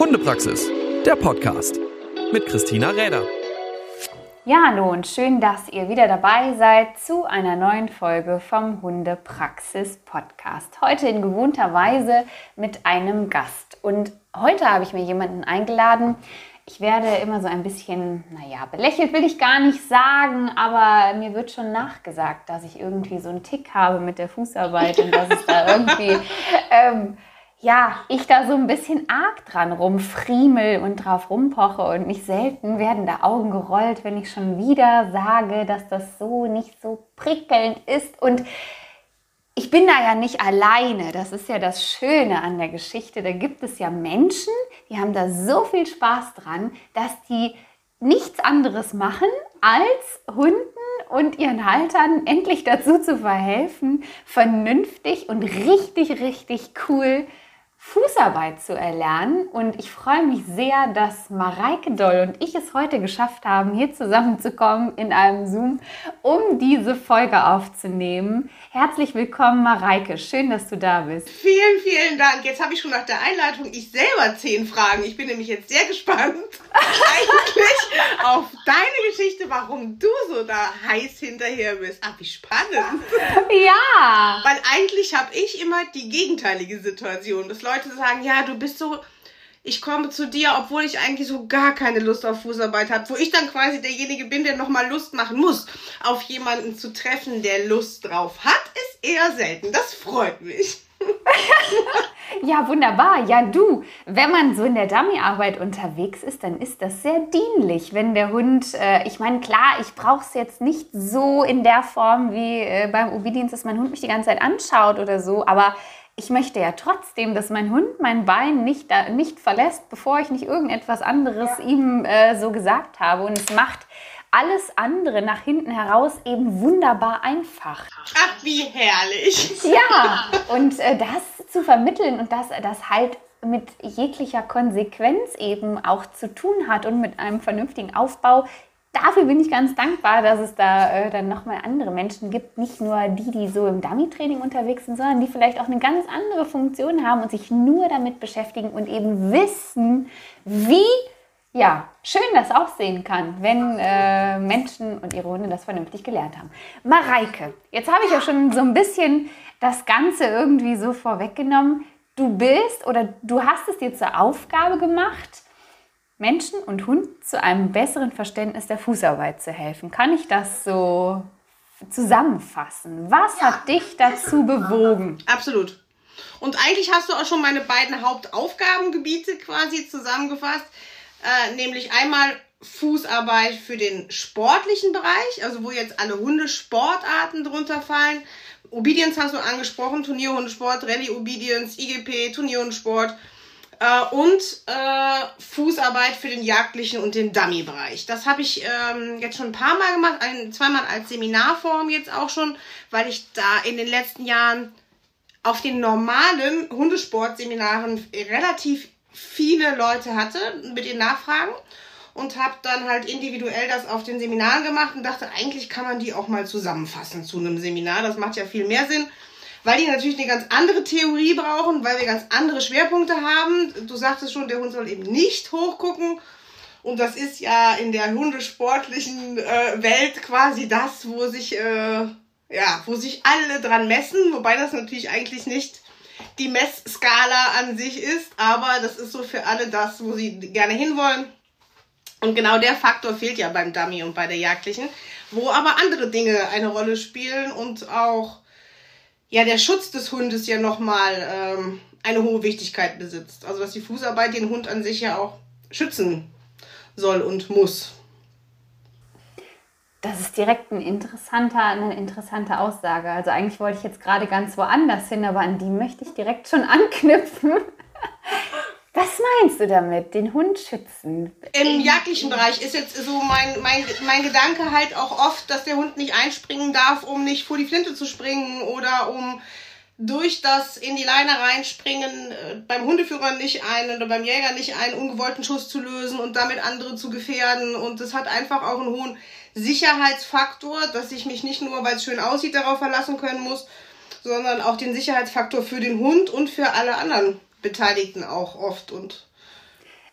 Hundepraxis, der Podcast mit Christina Räder. Ja, hallo und schön, dass ihr wieder dabei seid zu einer neuen Folge vom Hundepraxis Podcast. Heute in gewohnter Weise mit einem Gast. Und heute habe ich mir jemanden eingeladen. Ich werde immer so ein bisschen, naja, belächelt will ich gar nicht sagen, aber mir wird schon nachgesagt, dass ich irgendwie so einen Tick habe mit der Fußarbeit und dass es da irgendwie ähm, ja, ich da so ein bisschen arg dran rumfriemel und drauf rumpoche und nicht selten werden da Augen gerollt, wenn ich schon wieder sage, dass das so nicht so prickelnd ist und ich bin da ja nicht alleine. Das ist ja das Schöne an der Geschichte. Da gibt es ja Menschen, die haben da so viel Spaß dran, dass die nichts anderes machen, als Hunden und ihren Haltern endlich dazu zu verhelfen, vernünftig und richtig, richtig cool Fußarbeit zu erlernen. Und ich freue mich sehr, dass Mareike Doll und ich es heute geschafft haben, hier zusammenzukommen in einem Zoom, um diese Folge aufzunehmen. Herzlich willkommen, Mareike. Schön, dass du da bist. Vielen, vielen Dank. Jetzt habe ich schon nach der Einleitung ich selber zehn Fragen. Ich bin nämlich jetzt sehr gespannt eigentlich auf deine Geschichte, warum du so da heiß hinterher bist. Ach, wie spannend. Ja. Weil eigentlich habe ich immer die gegenteilige Situation. Das Leute sagen, ja, du bist so, ich komme zu dir, obwohl ich eigentlich so gar keine Lust auf Fußarbeit habe, wo ich dann quasi derjenige bin, der nochmal Lust machen muss, auf jemanden zu treffen, der Lust drauf hat, ist eher selten. Das freut mich. ja, wunderbar. Ja, du, wenn man so in der Dummyarbeit unterwegs ist, dann ist das sehr dienlich, wenn der Hund, äh, ich meine, klar, ich brauche es jetzt nicht so in der Form wie äh, beim Obedience, dass mein Hund mich die ganze Zeit anschaut oder so, aber ich möchte ja trotzdem, dass mein Hund mein Bein nicht, nicht verlässt, bevor ich nicht irgendetwas anderes ja. ihm äh, so gesagt habe. Und es macht alles andere nach hinten heraus eben wunderbar einfach. Ach, wie herrlich. Ja, und äh, das zu vermitteln und das, das halt mit jeglicher Konsequenz eben auch zu tun hat und mit einem vernünftigen Aufbau dafür bin ich ganz dankbar, dass es da äh, dann nochmal andere Menschen gibt, nicht nur die, die so im Dummy-Training unterwegs sind, sondern die vielleicht auch eine ganz andere Funktion haben und sich nur damit beschäftigen und eben wissen, wie ja, schön das aussehen kann, wenn äh, Menschen und ihre Hunde das vernünftig gelernt haben. Mareike, jetzt habe ich ja schon so ein bisschen das Ganze irgendwie so vorweggenommen. Du bist oder du hast es dir zur Aufgabe gemacht, Menschen und Hunden zu einem besseren Verständnis der Fußarbeit zu helfen. Kann ich das so zusammenfassen? Was ja. hat dich dazu bewogen? Absolut. Und eigentlich hast du auch schon meine beiden Hauptaufgabengebiete quasi zusammengefasst, äh, nämlich einmal Fußarbeit für den sportlichen Bereich, also wo jetzt alle Hundesportarten drunter fallen. Obedience hast du angesprochen, Turnierhundesport, Rallye Obedience, IGP, Turnierhundesport äh, und äh, Fußarbeit für den jagdlichen und den Dummy-Bereich. Das habe ich ähm, jetzt schon ein paar Mal gemacht, ein, zweimal als Seminarform jetzt auch schon, weil ich da in den letzten Jahren auf den normalen Hundesportseminaren relativ viele Leute hatte mit den Nachfragen und habe dann halt individuell das auf den Seminaren gemacht und dachte, eigentlich kann man die auch mal zusammenfassen zu einem Seminar. Das macht ja viel mehr Sinn weil die natürlich eine ganz andere Theorie brauchen, weil wir ganz andere Schwerpunkte haben. Du sagtest schon, der Hund soll eben nicht hochgucken. Und das ist ja in der hundesportlichen äh, Welt quasi das, wo sich, äh, ja, wo sich alle dran messen, wobei das natürlich eigentlich nicht die Messskala an sich ist, aber das ist so für alle das, wo sie gerne hinwollen. Und genau der Faktor fehlt ja beim Dummy und bei der Jagdlichen, wo aber andere Dinge eine Rolle spielen und auch ja der Schutz des Hundes ja nochmal ähm, eine hohe Wichtigkeit besitzt. Also dass die Fußarbeit den Hund an sich ja auch schützen soll und muss. Das ist direkt ein interessanter, eine interessante Aussage. Also eigentlich wollte ich jetzt gerade ganz woanders hin, aber an die möchte ich direkt schon anknüpfen. Was meinst du damit, den Hund schützen? Im jagdlichen Bereich ist jetzt so mein, mein, mein Gedanke halt auch oft, dass der Hund nicht einspringen darf, um nicht vor die Flinte zu springen oder um durch das in die Leine reinspringen äh, beim Hundeführer nicht einen oder beim Jäger nicht einen ungewollten Schuss zu lösen und damit andere zu gefährden. Und das hat einfach auch einen hohen Sicherheitsfaktor, dass ich mich nicht nur, weil es schön aussieht, darauf verlassen können muss, sondern auch den Sicherheitsfaktor für den Hund und für alle anderen Beteiligten auch oft und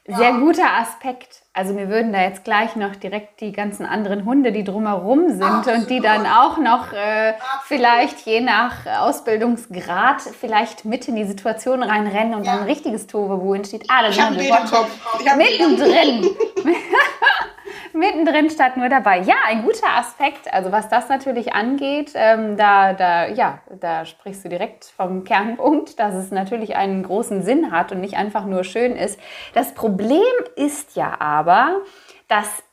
sehr guter Aspekt. Also mir würden da jetzt gleich noch direkt die ganzen anderen Hunde, die drumherum sind Absolut. und die dann auch noch äh, vielleicht je nach Ausbildungsgrad vielleicht mit in die Situation reinrennen und ja. dann ein richtiges Tohuwabohu entsteht. Ah, da sind wir mittendrin. mittendrin statt nur dabei. Ja, ein guter Aspekt. Also was das natürlich angeht, ähm, da, da, ja, da sprichst du direkt vom Kernpunkt, dass es natürlich einen großen Sinn hat und nicht einfach nur schön ist. Das Problem ist ja aber, dass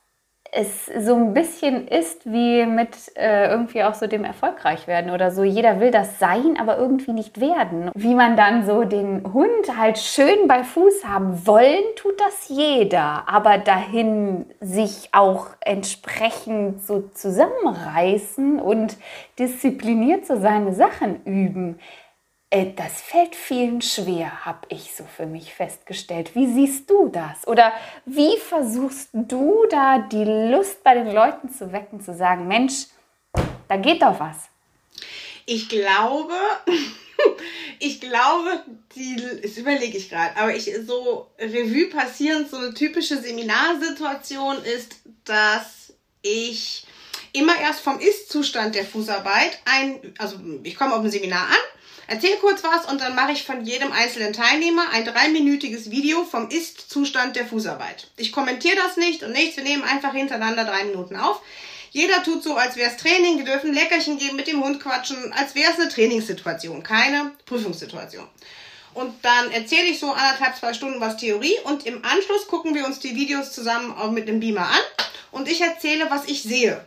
es so ein bisschen ist wie mit äh, irgendwie auch so dem erfolgreich werden oder so. Jeder will das sein, aber irgendwie nicht werden. Wie man dann so den Hund halt schön bei Fuß haben wollen, tut das jeder. Aber dahin sich auch entsprechend so zusammenreißen und diszipliniert so seine Sachen üben, das fällt vielen schwer, habe ich so für mich festgestellt. Wie siehst du das? Oder wie versuchst du da die Lust bei den Leuten zu wecken, zu sagen, Mensch, da geht doch was? Ich glaube, ich glaube, die, das überlege ich gerade, aber ich so Revue passierend, so eine typische Seminarsituation ist, dass ich immer erst vom Ist-Zustand der Fußarbeit ein, also ich komme auf ein Seminar an, Erzähl kurz was und dann mache ich von jedem einzelnen Teilnehmer ein dreiminütiges Video vom Ist-Zustand der Fußarbeit. Ich kommentiere das nicht und nichts, wir nehmen einfach hintereinander drei Minuten auf. Jeder tut so, als wäre es Training. Wir dürfen Leckerchen geben, mit dem Hund quatschen, als wäre es eine Trainingssituation, keine Prüfungssituation. Und dann erzähle ich so anderthalb, zwei Stunden was Theorie und im Anschluss gucken wir uns die Videos zusammen auch mit dem Beamer an und ich erzähle, was ich sehe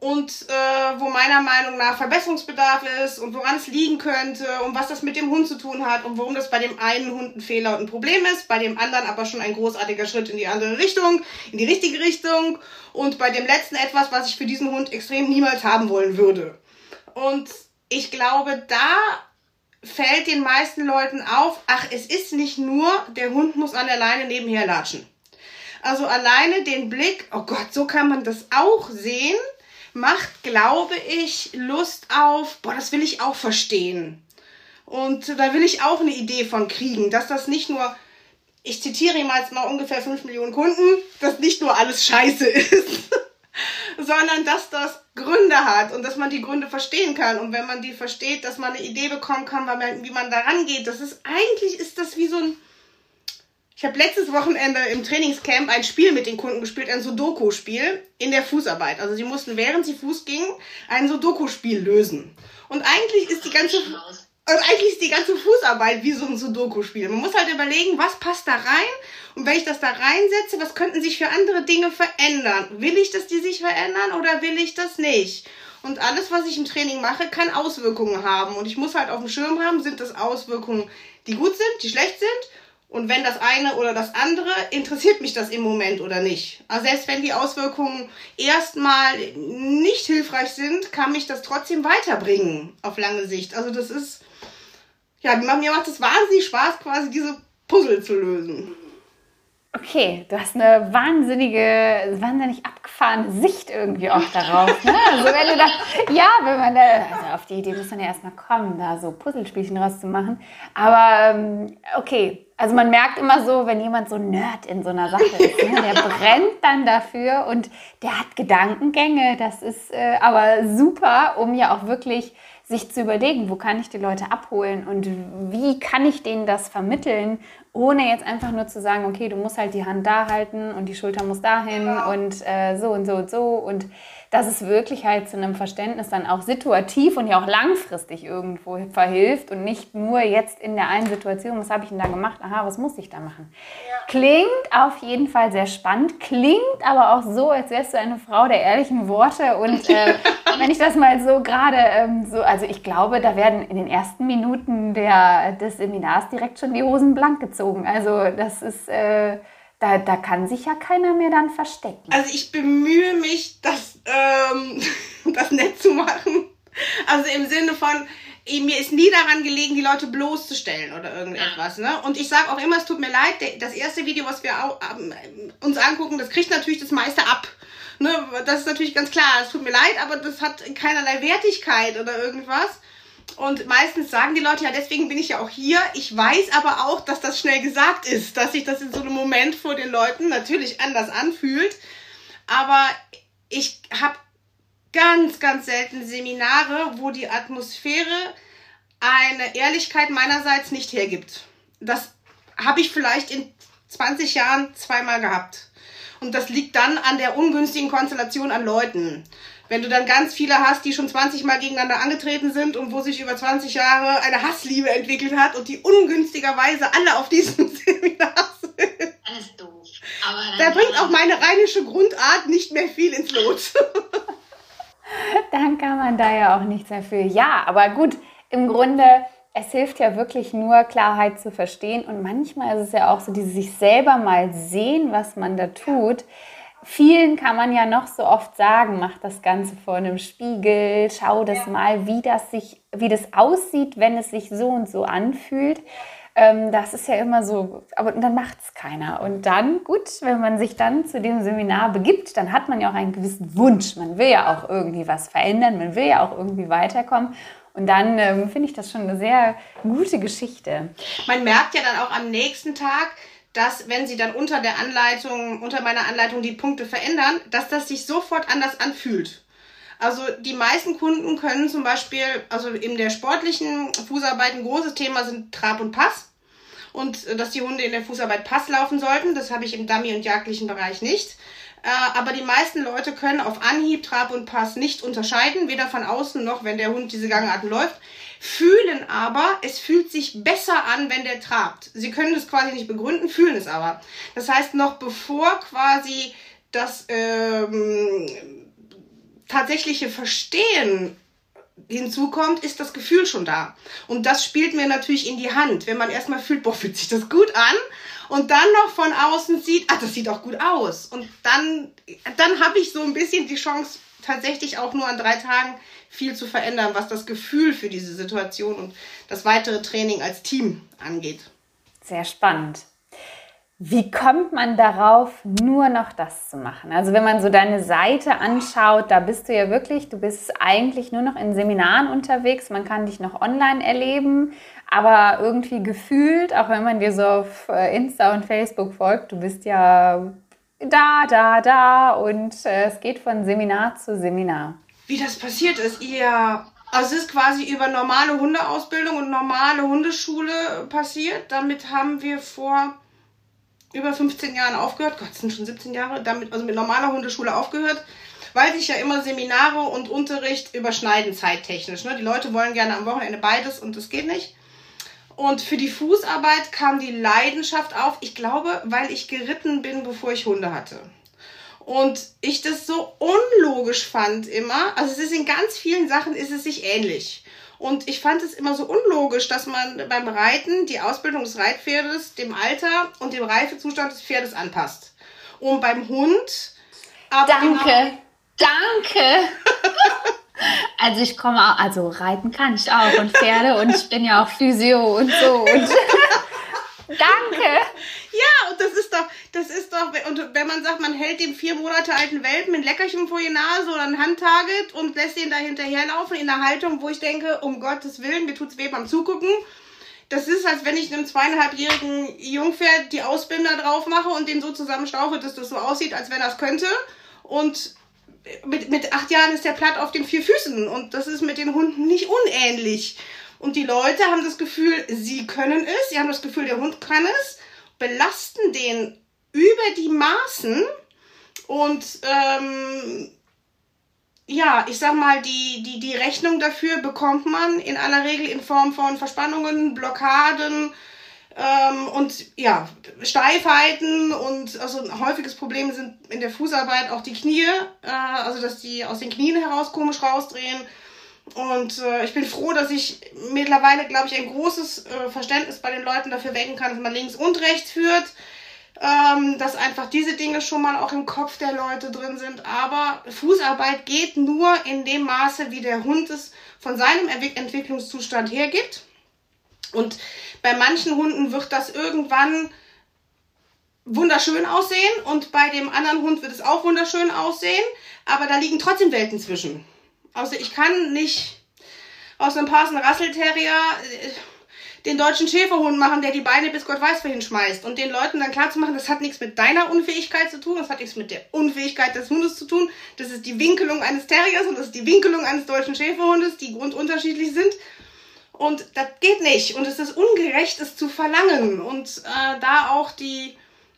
und äh, wo meiner Meinung nach Verbesserungsbedarf ist und woran es liegen könnte und was das mit dem Hund zu tun hat und warum das bei dem einen Hund ein Fehler und ein Problem ist, bei dem anderen aber schon ein großartiger Schritt in die andere Richtung, in die richtige Richtung und bei dem letzten etwas, was ich für diesen Hund extrem niemals haben wollen würde. Und ich glaube, da fällt den meisten Leuten auf, ach, es ist nicht nur, der Hund muss an der Leine nebenher latschen. Also alleine den Blick, oh Gott, so kann man das auch sehen macht, glaube ich, Lust auf, boah, das will ich auch verstehen. Und da will ich auch eine Idee von kriegen, dass das nicht nur, ich zitiere ihm jetzt mal ungefähr 5 Millionen Kunden, dass nicht nur alles scheiße ist, sondern dass das Gründe hat und dass man die Gründe verstehen kann. Und wenn man die versteht, dass man eine Idee bekommen kann, wie man da rangeht. Das ist, eigentlich ist das wie so ein, ich habe letztes Wochenende im Trainingscamp ein Spiel mit den Kunden gespielt, ein Sudoku-Spiel in der Fußarbeit. Also sie mussten, während sie Fuß gingen, ein Sudoku-Spiel lösen. Und eigentlich ist die ganze und eigentlich ist die ganze Fußarbeit wie so ein Sudoku-Spiel. Man muss halt überlegen, was passt da rein und wenn ich das da reinsetze, was könnten sich für andere Dinge verändern? Will ich, dass die sich verändern oder will ich das nicht? Und alles, was ich im Training mache, kann Auswirkungen haben. Und ich muss halt auf dem Schirm haben, sind das Auswirkungen, die gut sind, die schlecht sind und wenn das eine oder das andere, interessiert mich das im Moment oder nicht. Also selbst wenn die Auswirkungen erstmal nicht hilfreich sind, kann mich das trotzdem weiterbringen auf lange Sicht. Also das ist, ja, mir macht es wahnsinnig Spaß, quasi diese Puzzle zu lösen. Okay, du hast eine wahnsinnige, wahnsinnig abgefahrene Sicht irgendwie auch darauf. Ne? Also wenn du da, ja, wenn man da, also auf die Idee muss man ja erstmal kommen, da so Puzzlespielchen rauszumachen. Aber ähm, okay, also man merkt immer so, wenn jemand so Nerd in so einer Sache ist, ne? der brennt dann dafür und der hat Gedankengänge. Das ist äh, aber super, um ja auch wirklich sich zu überlegen, wo kann ich die Leute abholen und wie kann ich denen das vermitteln, ohne jetzt einfach nur zu sagen, okay, du musst halt die Hand da halten und die Schulter muss dahin genau. und äh, so und so und so und dass es wirklich halt zu einem Verständnis dann auch situativ und ja auch langfristig irgendwo verhilft und nicht nur jetzt in der einen Situation, was habe ich denn da gemacht, aha, was muss ich da machen. Ja. Klingt auf jeden Fall sehr spannend, klingt aber auch so, als wärst du eine Frau der ehrlichen Worte und äh, wenn ich das mal so gerade ähm, so, also ich glaube, da werden in den ersten Minuten der, des Seminars direkt schon die Hosen blank gezogen. Also das ist... Äh, da, da kann sich ja keiner mehr dann verstecken. Also ich bemühe mich, das, ähm, das nett zu machen. Also im Sinne von, mir ist nie daran gelegen, die Leute bloßzustellen oder irgendetwas. Ne? Und ich sage auch immer, es tut mir leid, das erste Video, was wir auch, ähm, uns angucken, das kriegt natürlich das meiste ab. Ne? Das ist natürlich ganz klar, es tut mir leid, aber das hat keinerlei Wertigkeit oder irgendwas. Und meistens sagen die Leute, ja, deswegen bin ich ja auch hier. Ich weiß aber auch, dass das schnell gesagt ist, dass sich das in so einem Moment vor den Leuten natürlich anders anfühlt. Aber ich habe ganz, ganz selten Seminare, wo die Atmosphäre eine Ehrlichkeit meinerseits nicht hergibt. Das habe ich vielleicht in 20 Jahren zweimal gehabt. Und das liegt dann an der ungünstigen Konstellation an Leuten. Wenn du dann ganz viele hast, die schon 20 Mal gegeneinander angetreten sind und wo sich über 20 Jahre eine Hassliebe entwickelt hat und die ungünstigerweise alle auf diesem Seminar sind. Das ist doof. Aber da bringt auch meine rheinische Grundart nicht mehr viel ins Lot. dann kann man da ja auch nichts dafür. Ja, aber gut, im Grunde, es hilft ja wirklich nur, Klarheit zu verstehen. Und manchmal ist es ja auch so, dieses sich selber mal sehen, was man da tut vielen kann man ja noch so oft sagen, mach das Ganze vor einem Spiegel, schau das ja. mal, wie das sich, wie das aussieht, wenn es sich so und so anfühlt. Ähm, das ist ja immer so, aber dann macht es keiner. Und dann, gut, wenn man sich dann zu dem Seminar begibt, dann hat man ja auch einen gewissen Wunsch. Man will ja auch irgendwie was verändern, man will ja auch irgendwie weiterkommen. Und dann ähm, finde ich das schon eine sehr gute Geschichte. Man merkt ja dann auch am nächsten Tag, dass wenn sie dann unter der Anleitung, unter meiner Anleitung die Punkte verändern, dass das sich sofort anders anfühlt. Also die meisten Kunden können zum Beispiel, also in der sportlichen Fußarbeit ein großes Thema sind Trab und Pass. Und äh, dass die Hunde in der Fußarbeit Pass laufen sollten, das habe ich im Dummy- und jagdlichen Bereich nicht. Äh, aber die meisten Leute können auf Anhieb Trab und Pass nicht unterscheiden, weder von außen noch, wenn der Hund diese Gangarten läuft fühlen aber, es fühlt sich besser an, wenn der trabt. Sie können das quasi nicht begründen, fühlen es aber. Das heißt, noch bevor quasi das ähm, tatsächliche Verstehen hinzukommt, ist das Gefühl schon da. Und das spielt mir natürlich in die Hand, wenn man erstmal fühlt, boah, fühlt sich das gut an und dann noch von außen sieht, ach, das sieht auch gut aus. Und dann, dann habe ich so ein bisschen die Chance, tatsächlich auch nur an drei Tagen viel zu verändern, was das Gefühl für diese Situation und das weitere Training als Team angeht. Sehr spannend. Wie kommt man darauf, nur noch das zu machen? Also wenn man so deine Seite anschaut, da bist du ja wirklich, du bist eigentlich nur noch in Seminaren unterwegs, man kann dich noch online erleben, aber irgendwie gefühlt, auch wenn man dir so auf äh, Insta und Facebook folgt, du bist ja da, da, da und äh, es geht von Seminar zu Seminar. Wie das passiert ist, ihr. Also es ist quasi über normale Hundeausbildung und normale Hundeschule passiert. Damit haben wir vor über 15 Jahren aufgehört. Gott, sind schon 17 Jahre. Damit, also mit normaler Hundeschule aufgehört. Weil sich ja immer Seminare und Unterricht überschneiden zeittechnisch. Ne? Die Leute wollen gerne am Wochenende beides und das geht nicht. Und für die Fußarbeit kam die Leidenschaft auf, ich glaube, weil ich geritten bin, bevor ich Hunde hatte. Und ich das so unlogisch fand immer. Also es ist in ganz vielen Sachen ist es sich ähnlich. Und ich fand es immer so unlogisch, dass man beim Reiten die Ausbildung des Reitpferdes dem Alter und dem Reifezustand des Pferdes anpasst. Und beim Hund. Danke. Danke. Also ich komme auch, also reiten kann ich auch und Pferde und ich bin ja auch Physio und so. Und Danke. Ja, und das ist doch, das ist doch, und wenn man sagt, man hält dem vier Monate alten Welpen ein Leckerchen vor die Nase oder ein Handtarget und lässt ihn da hinterherlaufen in einer Haltung, wo ich denke, um Gottes Willen, mir tut's weh beim Zugucken. Das ist, als wenn ich einem zweieinhalbjährigen Jungpferd die Ausbinder drauf mache und den so zusammenstauche, dass das so aussieht, als wenn es könnte. Und mit, mit acht Jahren ist der platt auf den vier Füßen und das ist mit den Hunden nicht unähnlich. Und die Leute haben das Gefühl, sie können es, sie haben das Gefühl, der Hund kann es, belasten den über die Maßen und ähm, ja, ich sag mal, die, die, die Rechnung dafür bekommt man in aller Regel in Form von Verspannungen, Blockaden, ähm, und ja, Steifheiten und also ein häufiges Problem sind in der Fußarbeit auch die Knie, äh, also dass die aus den Knien heraus komisch rausdrehen. Und äh, ich bin froh, dass ich mittlerweile, glaube ich, ein großes äh, Verständnis bei den Leuten dafür wecken kann, dass man links und rechts führt. Ähm, dass einfach diese Dinge schon mal auch im Kopf der Leute drin sind. Aber Fußarbeit geht nur in dem Maße, wie der Hund es von seinem Entwicklungszustand hergibt. Und bei manchen Hunden wird das irgendwann wunderschön aussehen und bei dem anderen Hund wird es auch wunderschön aussehen, aber da liegen trotzdem Welten zwischen. Also ich kann nicht aus einem Parson Russell Terrier äh, den deutschen Schäferhund machen, der die Beine bis Gott weiß wohin schmeißt. Und den Leuten dann klar zu machen, das hat nichts mit deiner Unfähigkeit zu tun, das hat nichts mit der Unfähigkeit des Hundes zu tun. Das ist die Winkelung eines Terriers und das ist die Winkelung eines deutschen Schäferhundes, die grundunterschiedlich sind. Und das geht nicht. Und es ist ungerecht, es zu verlangen. Und äh, da auch die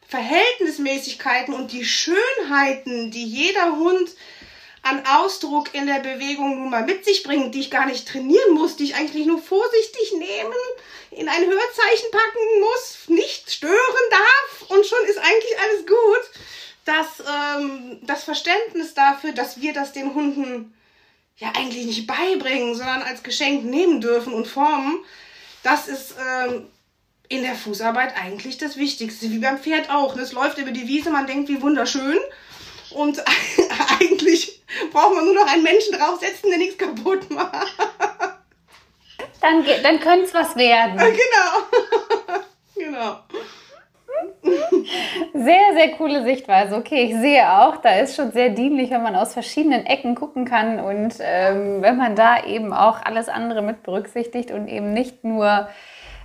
Verhältnismäßigkeiten und die Schönheiten, die jeder Hund an Ausdruck in der Bewegung nun mal mit sich bringt, die ich gar nicht trainieren muss, die ich eigentlich nur vorsichtig nehmen, in ein Hörzeichen packen muss, nicht stören darf und schon ist eigentlich alles gut. Das, ähm, das Verständnis dafür, dass wir das den Hunden ja eigentlich nicht beibringen, sondern als Geschenk nehmen dürfen und formen, das ist ähm, in der Fußarbeit eigentlich das Wichtigste, wie beim Pferd auch. Es läuft über die Wiese, man denkt, wie wunderschön. Und eigentlich braucht man nur noch einen Menschen draufsetzen, der nichts kaputt macht. Dann, dann könnte es was werden. Genau. genau. Sehr, sehr coole Sichtweise. Okay, ich sehe auch, da ist schon sehr dienlich, wenn man aus verschiedenen Ecken gucken kann und ähm, wenn man da eben auch alles andere mit berücksichtigt und eben nicht nur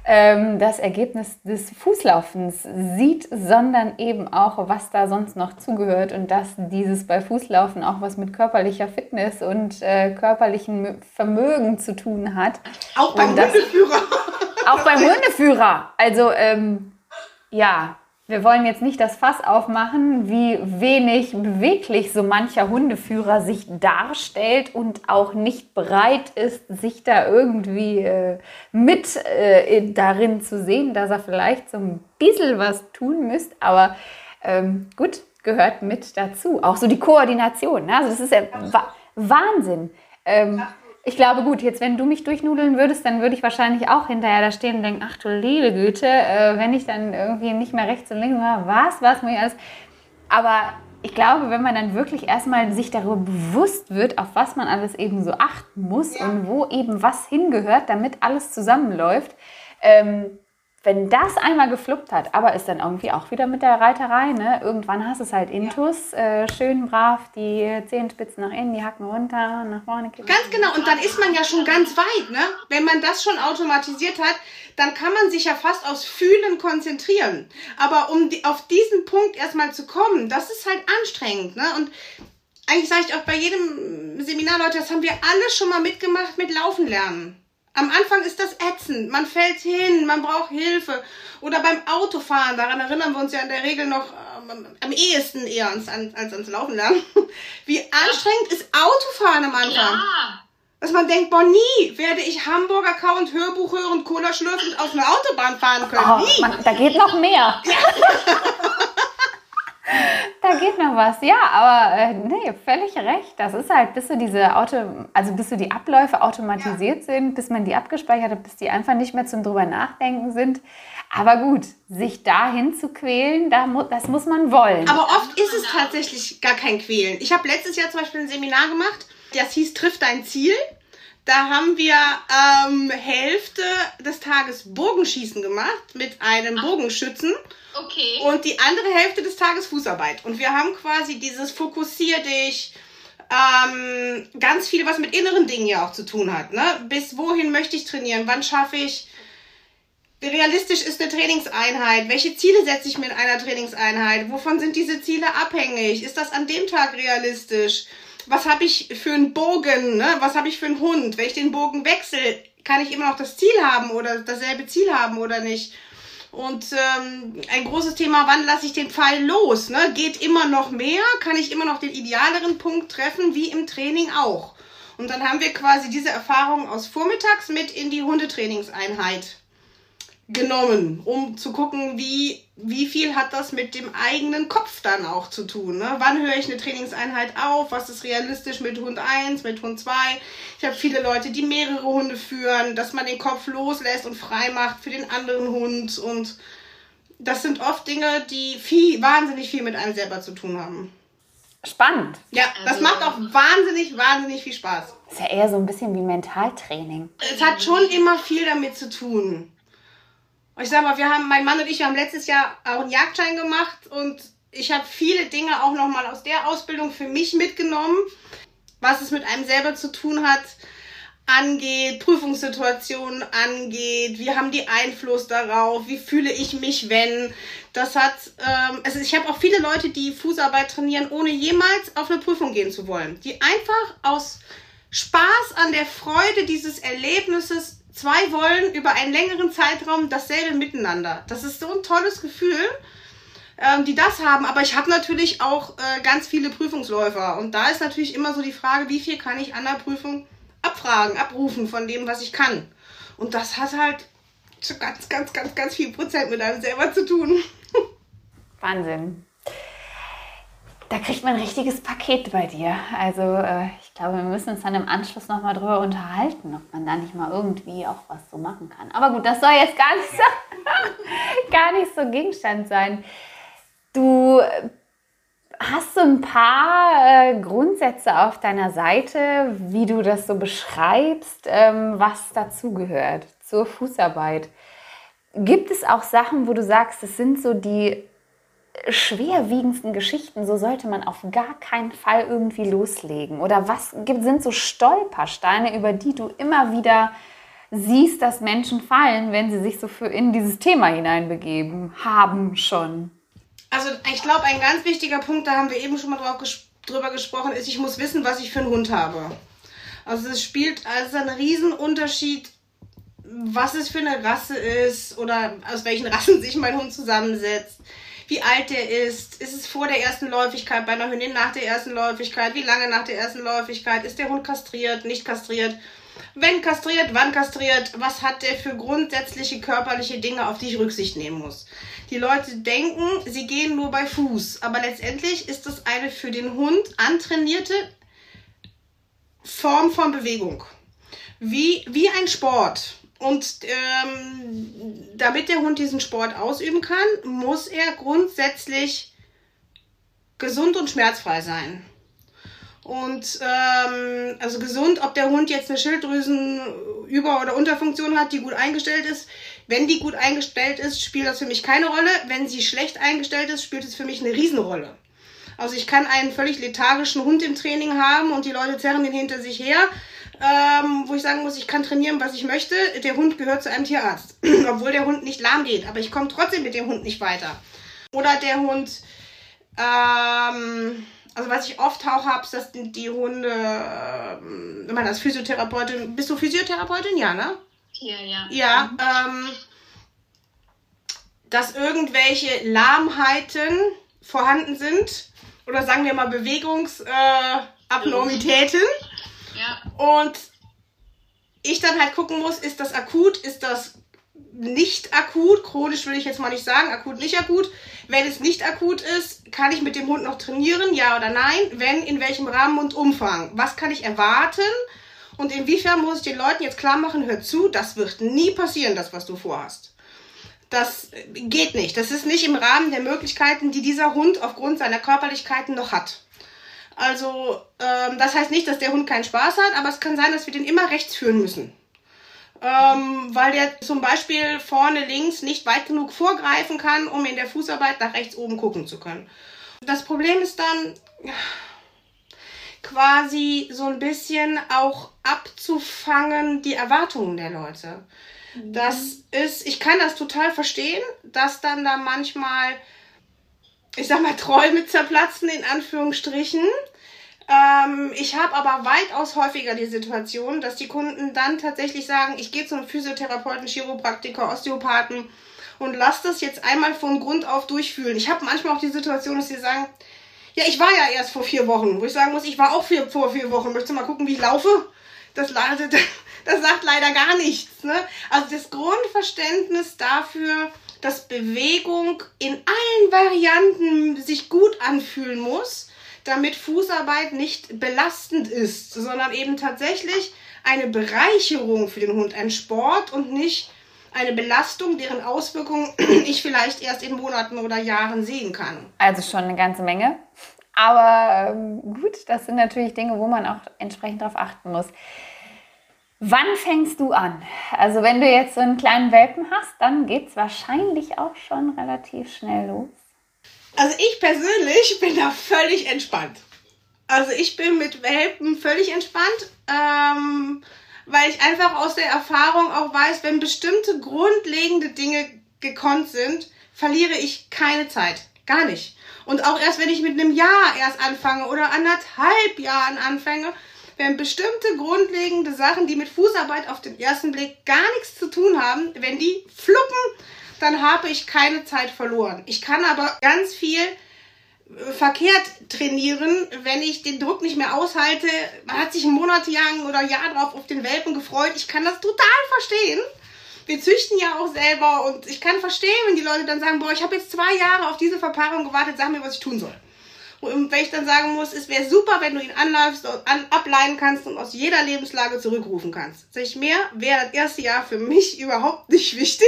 ähm, das Ergebnis des Fußlaufens sieht, sondern eben auch, was da sonst noch zugehört und dass dieses bei Fußlaufen auch was mit körperlicher Fitness und äh, körperlichem Vermögen zu tun hat. Auch beim Hundeführer. Auch beim Hundeführer. Also ähm, ja, wir wollen jetzt nicht das Fass aufmachen, wie wenig beweglich so mancher Hundeführer sich darstellt und auch nicht bereit ist, sich da irgendwie äh, mit äh, darin zu sehen, dass er vielleicht so ein bisschen was tun müsste. Aber ähm, gut, gehört mit dazu. Auch so die Koordination. Ne? Also das ist ja Wahnsinn. Ähm, ich glaube, gut, jetzt, wenn du mich durchnudeln würdest, dann würde ich wahrscheinlich auch hinterher da stehen und denken, ach du liebe Güte, äh, wenn ich dann irgendwie nicht mehr rechts und links war, was, was muss ich alles. Aber ich glaube, wenn man dann wirklich erstmal sich darüber bewusst wird, auf was man alles eben so achten muss ja. und wo eben was hingehört, damit alles zusammenläuft, ähm, wenn das einmal gefluppt hat, aber ist dann irgendwie auch wieder mit der Reiterei, ne? Irgendwann hast du es halt intus, ja. äh, schön brav, die Zehenspitzen nach innen, die Hacken runter, nach vorne. Ganz genau, und dann ist man ja schon ganz weit, ne? Wenn man das schon automatisiert hat, dann kann man sich ja fast aufs Fühlen konzentrieren. Aber um die, auf diesen Punkt erstmal zu kommen, das ist halt anstrengend, ne? Und eigentlich sage ich auch bei jedem Seminar, Leute, das haben wir alle schon mal mitgemacht mit Laufen lernen. Am Anfang ist das ätzend. Man fällt hin, man braucht Hilfe. Oder beim Autofahren, daran erinnern wir uns ja in der Regel noch ähm, am ehesten eher ans, als ans Laufen lernen. Wie anstrengend ist Autofahren am Anfang. Klar. Dass man denkt, boah, nie werde ich Hamburger Kau und Hörbuch hören, Cola schlürfend auf einer Autobahn fahren können. Oh, nie. Man, da geht noch mehr. Ja. da geht noch was. Ja, aber äh, nee, völlig recht. Das ist halt, bis du diese Auto, also bis du die Abläufe automatisiert ja. sind, bis man die abgespeichert hat, bis die einfach nicht mehr zum drüber nachdenken sind. Aber gut, sich dahin zu quälen, da mu das muss man wollen. Aber oft ist es tatsächlich gar kein Quälen. Ich habe letztes Jahr zum Beispiel ein Seminar gemacht, das hieß Triff dein Ziel. Da haben wir ähm, Hälfte des Tages Bogenschießen gemacht mit einem Bogenschützen. Okay. Und die andere Hälfte des Tages Fußarbeit. Und wir haben quasi dieses Fokussier dich, ähm, ganz viel, was mit inneren Dingen ja auch zu tun hat. Ne? Bis wohin möchte ich trainieren? Wann schaffe ich? Wie realistisch ist eine Trainingseinheit? Welche Ziele setze ich mir in einer Trainingseinheit? Wovon sind diese Ziele abhängig? Ist das an dem Tag realistisch? Was habe ich für einen Bogen? Ne? Was habe ich für einen Hund? Wenn ich den Bogen wechsle, kann ich immer noch das Ziel haben oder dasselbe Ziel haben oder nicht? Und ähm, ein großes Thema, wann lasse ich den Pfeil los? Ne? Geht immer noch mehr? Kann ich immer noch den idealeren Punkt treffen, wie im Training auch? Und dann haben wir quasi diese Erfahrung aus vormittags mit in die Hundetrainingseinheit genommen, um zu gucken, wie, wie viel hat das mit dem eigenen Kopf dann auch zu tun. Ne? Wann höre ich eine Trainingseinheit auf? Was ist realistisch mit Hund 1, mit Hund 2? Ich habe viele Leute, die mehrere Hunde führen, dass man den Kopf loslässt und frei macht für den anderen Hund. Und das sind oft Dinge, die viel, wahnsinnig viel mit einem selber zu tun haben. Spannend. Ja, das macht auch wahnsinnig, wahnsinnig viel Spaß. Ist ja eher so ein bisschen wie Mentaltraining. Es hat schon immer viel damit zu tun. Ich sag mal, wir haben, mein Mann und ich haben letztes Jahr auch einen Jagdschein gemacht und ich habe viele Dinge auch nochmal aus der Ausbildung für mich mitgenommen, was es mit einem selber zu tun hat. angeht, Prüfungssituationen angeht, wie haben die Einfluss darauf, wie fühle ich mich, wenn. Das hat, ähm, also ich habe auch viele Leute, die Fußarbeit trainieren, ohne jemals auf eine Prüfung gehen zu wollen. Die einfach aus Spaß an der Freude dieses Erlebnisses zwei wollen über einen längeren Zeitraum dasselbe miteinander. Das ist so ein tolles Gefühl, ähm, die das haben. Aber ich habe natürlich auch äh, ganz viele Prüfungsläufer. Und da ist natürlich immer so die Frage, wie viel kann ich an der Prüfung abfragen, abrufen von dem, was ich kann. Und das hat halt zu ganz, ganz, ganz, ganz viel Prozent mit einem selber zu tun. Wahnsinn. Da kriegt man ein richtiges Paket bei dir. Also äh, ich glaube, wir müssen uns dann im Anschluss nochmal drüber unterhalten, ob man da nicht mal irgendwie auch was so machen kann. Aber gut, das soll jetzt gar nicht so, gar nicht so Gegenstand sein. Du hast so ein paar äh, Grundsätze auf deiner Seite, wie du das so beschreibst, ähm, was dazugehört zur Fußarbeit. Gibt es auch Sachen, wo du sagst, es sind so die schwerwiegendsten Geschichten, so sollte man auf gar keinen Fall irgendwie loslegen? Oder was gibt, sind so Stolpersteine, über die du immer wieder siehst, dass Menschen fallen, wenn sie sich so für in dieses Thema hineinbegeben haben schon? Also ich glaube, ein ganz wichtiger Punkt, da haben wir eben schon mal drauf ges drüber gesprochen, ist, ich muss wissen, was ich für einen Hund habe. Also es spielt also einen Riesenunterschied, was es für eine Rasse ist oder aus welchen Rassen sich mein Hund zusammensetzt, wie alt der ist, ist es vor der ersten Läufigkeit bei einer Hündin, nach der ersten Läufigkeit, wie lange nach der ersten Läufigkeit, ist der Hund kastriert, nicht kastriert, wenn kastriert, wann kastriert, was hat der für grundsätzliche körperliche Dinge, auf die ich Rücksicht nehmen muss. Die Leute denken, sie gehen nur bei Fuß, aber letztendlich ist das eine für den Hund antrainierte Form von Bewegung. Wie, wie ein Sport. Und ähm, damit der Hund diesen Sport ausüben kann, muss er grundsätzlich gesund und schmerzfrei sein. Und ähm, also gesund, ob der Hund jetzt eine Schilddrüsenüber- oder Unterfunktion hat, die gut eingestellt ist. Wenn die gut eingestellt ist, spielt das für mich keine Rolle. Wenn sie schlecht eingestellt ist, spielt es für mich eine Riesenrolle. Also ich kann einen völlig lethargischen Hund im Training haben und die Leute zerren den hinter sich her, ähm, wo ich sagen muss, ich kann trainieren, was ich möchte. Der Hund gehört zu einem Tierarzt, obwohl der Hund nicht lahm geht, aber ich komme trotzdem mit dem Hund nicht weiter. Oder der Hund ähm, also was ich oft auch habe, ist, dass die Hunde, ähm, wenn man als Physiotherapeutin, bist du Physiotherapeutin? Ja, ne? Ja, ja. Ja, ähm, dass irgendwelche Lahmheiten vorhanden sind oder sagen wir mal Bewegungsabnormitäten. Äh, ja. Und ich dann halt gucken muss, ist das akut, ist das nicht akut, chronisch will ich jetzt mal nicht sagen, akut, nicht akut. Wenn es nicht akut ist, kann ich mit dem Hund noch trainieren, ja oder nein? Wenn, in welchem Rahmen und Umfang? Was kann ich erwarten? Und inwiefern muss ich den Leuten jetzt klar machen, hör zu, das wird nie passieren, das, was du vorhast. Das geht nicht. Das ist nicht im Rahmen der Möglichkeiten, die dieser Hund aufgrund seiner Körperlichkeiten noch hat. Also, ähm, das heißt nicht, dass der Hund keinen Spaß hat, aber es kann sein, dass wir den immer rechts führen müssen ähm, weil der zum Beispiel vorne links nicht weit genug vorgreifen kann, um in der Fußarbeit nach rechts oben gucken zu können. Das Problem ist dann quasi so ein bisschen auch abzufangen die Erwartungen der Leute. Mhm. Das ist, ich kann das total verstehen, dass dann da manchmal, ich sag mal, Träume zerplatzen, in Anführungsstrichen. Ähm, ich habe aber weitaus häufiger die Situation, dass die Kunden dann tatsächlich sagen, ich gehe zu einem Physiotherapeuten, Chiropraktiker, Osteopathen und lass das jetzt einmal von Grund auf durchfühlen. Ich habe manchmal auch die Situation, dass sie sagen, ja, ich war ja erst vor vier Wochen, wo ich sagen muss, ich war auch vier, vor vier Wochen. Möchtest du mal gucken, wie ich laufe? Das, das sagt leider gar nichts. Ne? Also das Grundverständnis dafür, dass Bewegung in allen Varianten sich gut anfühlen muss, damit Fußarbeit nicht belastend ist, sondern eben tatsächlich eine Bereicherung für den Hund, ein Sport und nicht eine Belastung, deren Auswirkungen ich vielleicht erst in Monaten oder Jahren sehen kann. Also schon eine ganze Menge. Aber ähm, gut, das sind natürlich Dinge, wo man auch entsprechend darauf achten muss. Wann fängst du an? Also wenn du jetzt so einen kleinen Welpen hast, dann geht es wahrscheinlich auch schon relativ schnell los. Also ich persönlich bin da völlig entspannt. Also ich bin mit Welpen völlig entspannt. Ähm, weil ich einfach aus der Erfahrung auch weiß, wenn bestimmte grundlegende Dinge gekonnt sind, verliere ich keine Zeit. Gar nicht. Und auch erst, wenn ich mit einem Jahr erst anfange oder anderthalb Jahren anfange, wenn bestimmte grundlegende Sachen, die mit Fußarbeit auf den ersten Blick gar nichts zu tun haben, wenn die fluppen, dann habe ich keine Zeit verloren. Ich kann aber ganz viel äh, verkehrt trainieren, wenn ich den Druck nicht mehr aushalte. Man hat sich monatelang oder Jahr drauf auf den Welpen gefreut. Ich kann das total verstehen. Wir züchten ja auch selber und ich kann verstehen, wenn die Leute dann sagen, boah, ich habe jetzt zwei Jahre auf diese Verpaarung gewartet, sag mir, was ich tun soll. Und wenn ich dann sagen muss, es wäre super, wenn du ihn anläufst und an, ableiten kannst und aus jeder Lebenslage zurückrufen kannst. Sag ich mehr, wäre das erste Jahr für mich überhaupt nicht wichtig.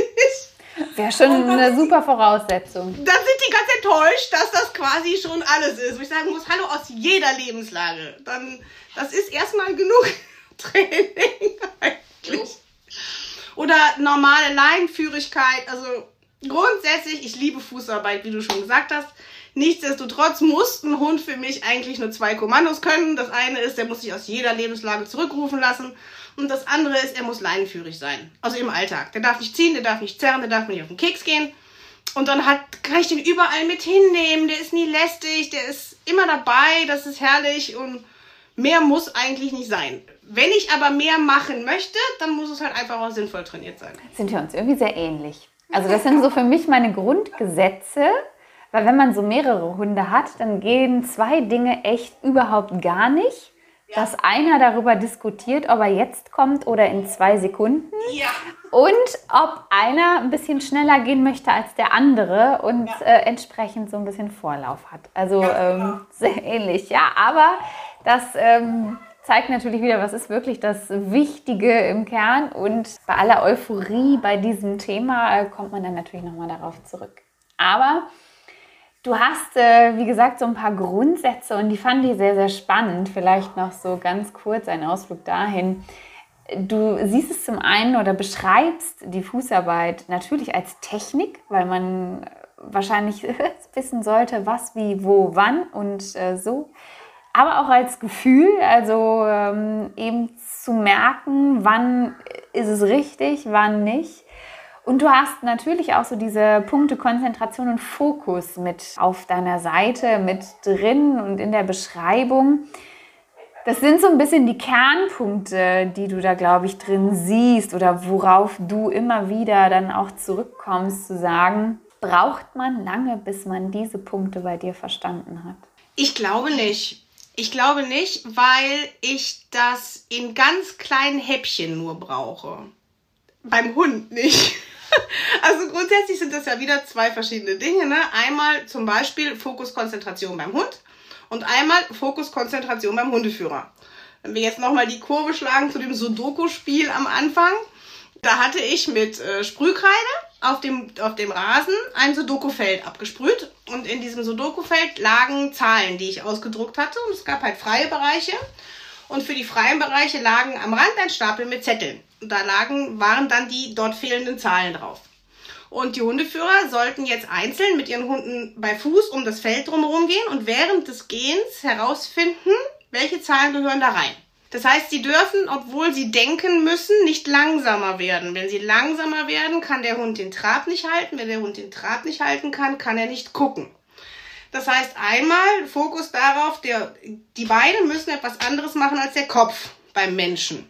Wäre schon eine super Voraussetzung. Dann sind die ganz enttäuscht, dass das quasi schon alles ist. Wo ich sagen muss, hallo aus jeder Lebenslage. Dann, das ist erstmal genug Training eigentlich. Oder normale Leinenführigkeit. Also grundsätzlich, ich liebe Fußarbeit, wie du schon gesagt hast. Nichtsdestotrotz muss ein Hund für mich eigentlich nur zwei Kommandos können. Das eine ist, der muss sich aus jeder Lebenslage zurückrufen lassen. Und das andere ist, er muss leinenführig sein. Also im Alltag. Der darf nicht ziehen, der darf nicht zerren, der darf nicht auf den Keks gehen. Und dann hat, kann ich den überall mit hinnehmen. Der ist nie lästig, der ist immer dabei. Das ist herrlich und mehr muss eigentlich nicht sein. Wenn ich aber mehr machen möchte, dann muss es halt einfach auch sinnvoll trainiert sein. Sind wir uns irgendwie sehr ähnlich. Also das sind so für mich meine Grundgesetze weil wenn man so mehrere Hunde hat, dann gehen zwei Dinge echt überhaupt gar nicht. Ja. Dass einer darüber diskutiert, ob er jetzt kommt oder in zwei Sekunden. Ja. Und ob einer ein bisschen schneller gehen möchte als der andere und ja. äh, entsprechend so ein bisschen Vorlauf hat. Also ähm, genau. sehr ähnlich, ja. Aber das ähm, zeigt natürlich wieder, was ist wirklich das Wichtige im Kern. Und bei aller Euphorie bei diesem Thema äh, kommt man dann natürlich nochmal darauf zurück. Aber Du hast, äh, wie gesagt, so ein paar Grundsätze und die fand ich sehr, sehr spannend. Vielleicht noch so ganz kurz ein Ausflug dahin. Du siehst es zum einen oder beschreibst die Fußarbeit natürlich als Technik, weil man wahrscheinlich wissen sollte, was, wie, wo, wann und äh, so. Aber auch als Gefühl, also ähm, eben zu merken, wann ist es richtig, wann nicht. Und du hast natürlich auch so diese Punkte Konzentration und Fokus mit auf deiner Seite, mit drin und in der Beschreibung. Das sind so ein bisschen die Kernpunkte, die du da, glaube ich, drin siehst oder worauf du immer wieder dann auch zurückkommst, zu sagen, braucht man lange, bis man diese Punkte bei dir verstanden hat? Ich glaube nicht. Ich glaube nicht, weil ich das in ganz kleinen Häppchen nur brauche. Beim Hund nicht. Also grundsätzlich sind das ja wieder zwei verschiedene Dinge. Ne? Einmal zum Beispiel Fokuskonzentration beim Hund und einmal Fokuskonzentration beim Hundeführer. Wenn wir jetzt nochmal die Kurve schlagen zu dem Sudoku-Spiel am Anfang, da hatte ich mit äh, Sprühkreide auf dem, auf dem Rasen ein Sudoku-Feld abgesprüht. Und in diesem Sudoku-Feld lagen Zahlen, die ich ausgedruckt hatte. Und es gab halt freie Bereiche. Und für die freien Bereiche lagen am Rand ein Stapel mit Zetteln da lagen, waren dann die dort fehlenden Zahlen drauf. Und die Hundeführer sollten jetzt einzeln mit ihren Hunden bei Fuß um das Feld drumherum gehen und während des Gehens herausfinden, welche Zahlen gehören da rein. Das heißt, sie dürfen, obwohl sie denken müssen, nicht langsamer werden. Wenn sie langsamer werden, kann der Hund den Trab nicht halten. Wenn der Hund den Trab nicht halten kann, kann er nicht gucken. Das heißt, einmal Fokus darauf, der, die Beine müssen etwas anderes machen als der Kopf beim Menschen.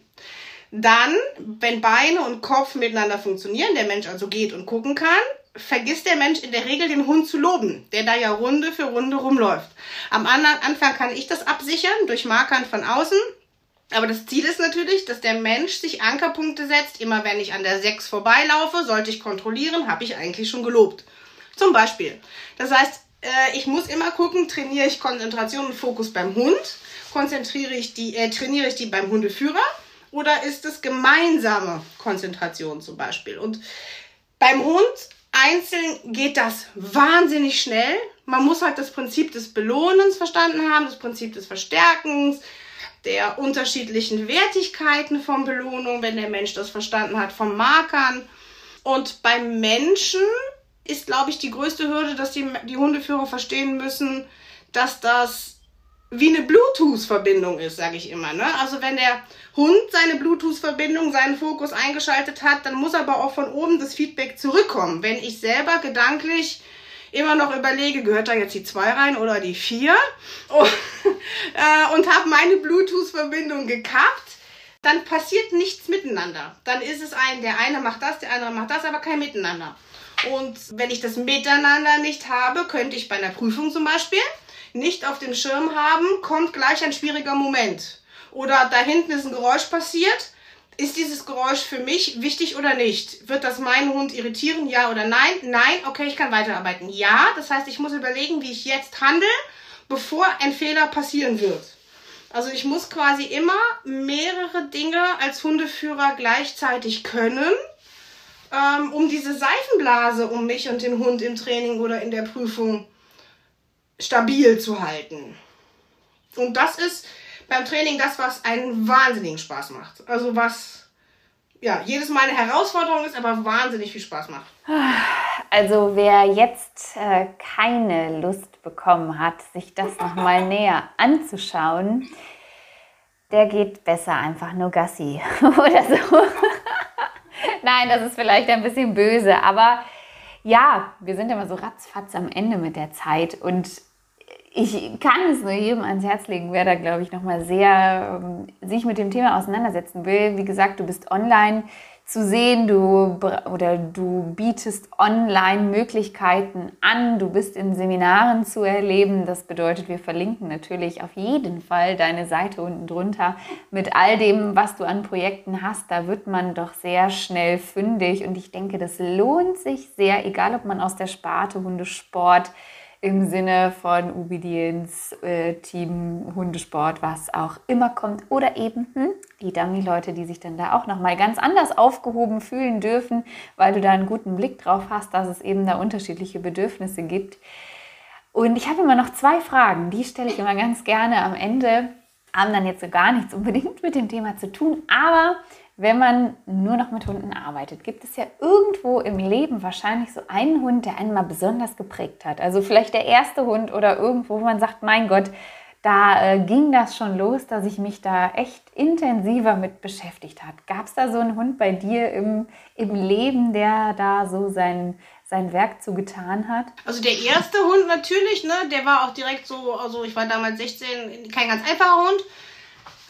Dann, wenn Beine und Kopf miteinander funktionieren, der Mensch also geht und gucken kann, vergisst der Mensch in der Regel den Hund zu loben, der da ja Runde für Runde rumläuft. Am Anfang kann ich das absichern durch Markern von außen. Aber das Ziel ist natürlich, dass der Mensch sich Ankerpunkte setzt. Immer wenn ich an der 6 vorbeilaufe, sollte ich kontrollieren, habe ich eigentlich schon gelobt. Zum Beispiel. Das heißt, äh, ich muss immer gucken, trainiere ich Konzentration und Fokus beim Hund, konzentriere ich die, äh, trainiere ich die beim Hundeführer oder ist es gemeinsame Konzentration zum Beispiel? Und beim Hund einzeln geht das wahnsinnig schnell. Man muss halt das Prinzip des Belohnens verstanden haben, das Prinzip des Verstärkens, der unterschiedlichen Wertigkeiten von Belohnung, wenn der Mensch das verstanden hat, von Markern. Und beim Menschen ist, glaube ich, die größte Hürde, dass die, die Hundeführer verstehen müssen, dass das wie eine Bluetooth-Verbindung ist, sage ich immer. Ne? Also wenn der Hund seine Bluetooth-Verbindung, seinen Fokus eingeschaltet hat, dann muss aber auch von oben das Feedback zurückkommen. Wenn ich selber gedanklich immer noch überlege, gehört da jetzt die 2 rein oder die 4 und, äh, und habe meine Bluetooth-Verbindung gekappt, dann passiert nichts miteinander. Dann ist es ein, der eine macht das, der andere macht das, aber kein Miteinander. Und wenn ich das Miteinander nicht habe, könnte ich bei einer Prüfung zum Beispiel nicht auf dem Schirm haben, kommt gleich ein schwieriger Moment. Oder da hinten ist ein Geräusch passiert. Ist dieses Geräusch für mich wichtig oder nicht? Wird das meinen Hund irritieren? Ja oder nein? Nein, okay, ich kann weiterarbeiten. Ja, das heißt, ich muss überlegen, wie ich jetzt handle, bevor ein Fehler passieren wird. Also ich muss quasi immer mehrere Dinge als Hundeführer gleichzeitig können, ähm, um diese Seifenblase um mich und den Hund im Training oder in der Prüfung stabil zu halten. Und das ist beim Training das, was einen wahnsinnigen Spaß macht. Also was ja jedes Mal eine Herausforderung ist, aber wahnsinnig viel Spaß macht. Also wer jetzt äh, keine Lust bekommen hat, sich das nochmal näher anzuschauen, der geht besser einfach nur Gassi oder so. Nein, das ist vielleicht ein bisschen böse, aber ja, wir sind immer so ratzfatz am Ende mit der Zeit und ich kann es nur jedem ans Herz legen, wer da, glaube ich, nochmal sehr ähm, sich mit dem Thema auseinandersetzen will. Wie gesagt, du bist online zu sehen, du oder du bietest online Möglichkeiten an, du bist in Seminaren zu erleben. Das bedeutet, wir verlinken natürlich auf jeden Fall deine Seite unten drunter mit all dem, was du an Projekten hast. Da wird man doch sehr schnell fündig und ich denke, das lohnt sich sehr, egal ob man aus der Sparte Hundesport im Sinne von Obedience, äh, Team, Hundesport, was auch immer kommt. Oder eben hm, die Dummy-Leute, die sich dann da auch nochmal ganz anders aufgehoben fühlen dürfen, weil du da einen guten Blick drauf hast, dass es eben da unterschiedliche Bedürfnisse gibt. Und ich habe immer noch zwei Fragen, die stelle ich immer ganz gerne am Ende. Haben dann jetzt so gar nichts unbedingt mit dem Thema zu tun, aber wenn man nur noch mit Hunden arbeitet, gibt es ja irgendwo im Leben wahrscheinlich so einen Hund, der einen mal besonders geprägt hat. Also vielleicht der erste Hund oder irgendwo, wo man sagt, mein Gott, da äh, ging das schon los, dass ich mich da echt intensiver mit beschäftigt habe. Gab es da so einen Hund bei dir im, im Leben, der da so sein, sein Werk zugetan hat? Also der erste Hund natürlich, ne, der war auch direkt so, also ich war damals 16, kein ganz einfacher Hund.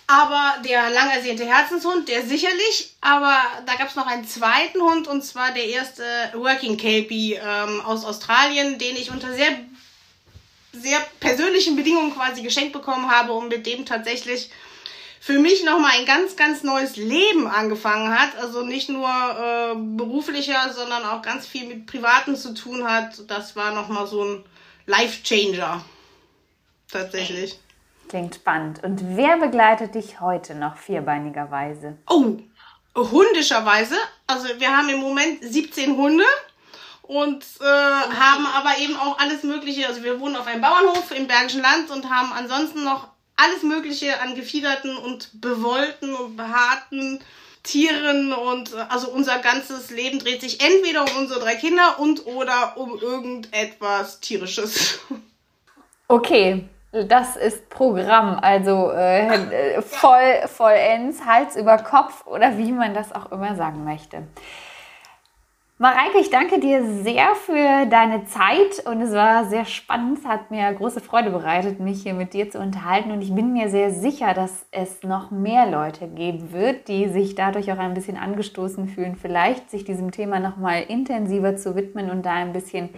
Aber der lang ersehnte Herzenshund, der sicherlich. Aber da gab es noch einen zweiten Hund und zwar der erste Working Kelpie ähm, aus Australien, den ich unter sehr, sehr persönlichen Bedingungen quasi geschenkt bekommen habe und mit dem tatsächlich für mich nochmal ein ganz, ganz neues Leben angefangen hat. Also nicht nur äh, beruflicher, sondern auch ganz viel mit Privaten zu tun hat. Das war nochmal so ein Life-Changer. Tatsächlich. Klingt spannend. Und wer begleitet dich heute noch vierbeinigerweise? Oh, hundischerweise. Also wir haben im Moment 17 Hunde und äh, haben aber eben auch alles Mögliche. Also wir wohnen auf einem Bauernhof im Bergischen Land und haben ansonsten noch alles Mögliche an gefiederten und bewollten und behaarten Tieren und äh, also unser ganzes Leben dreht sich entweder um unsere drei Kinder und oder um irgendetwas tierisches. Okay, das ist Programm, also äh, voll, vollends, Hals über Kopf oder wie man das auch immer sagen möchte. Mareike, ich danke dir sehr für deine Zeit und es war sehr spannend, es hat mir große Freude bereitet, mich hier mit dir zu unterhalten. Und ich bin mir sehr sicher, dass es noch mehr Leute geben wird, die sich dadurch auch ein bisschen angestoßen fühlen, vielleicht sich diesem Thema noch mal intensiver zu widmen und da ein bisschen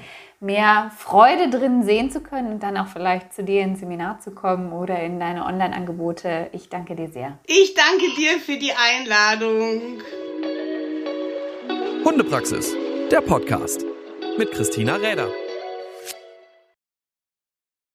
mehr Freude drin sehen zu können und dann auch vielleicht zu dir ins Seminar zu kommen oder in deine Online-Angebote. Ich danke dir sehr. Ich danke dir für die Einladung. Hundepraxis, der Podcast mit Christina Räder.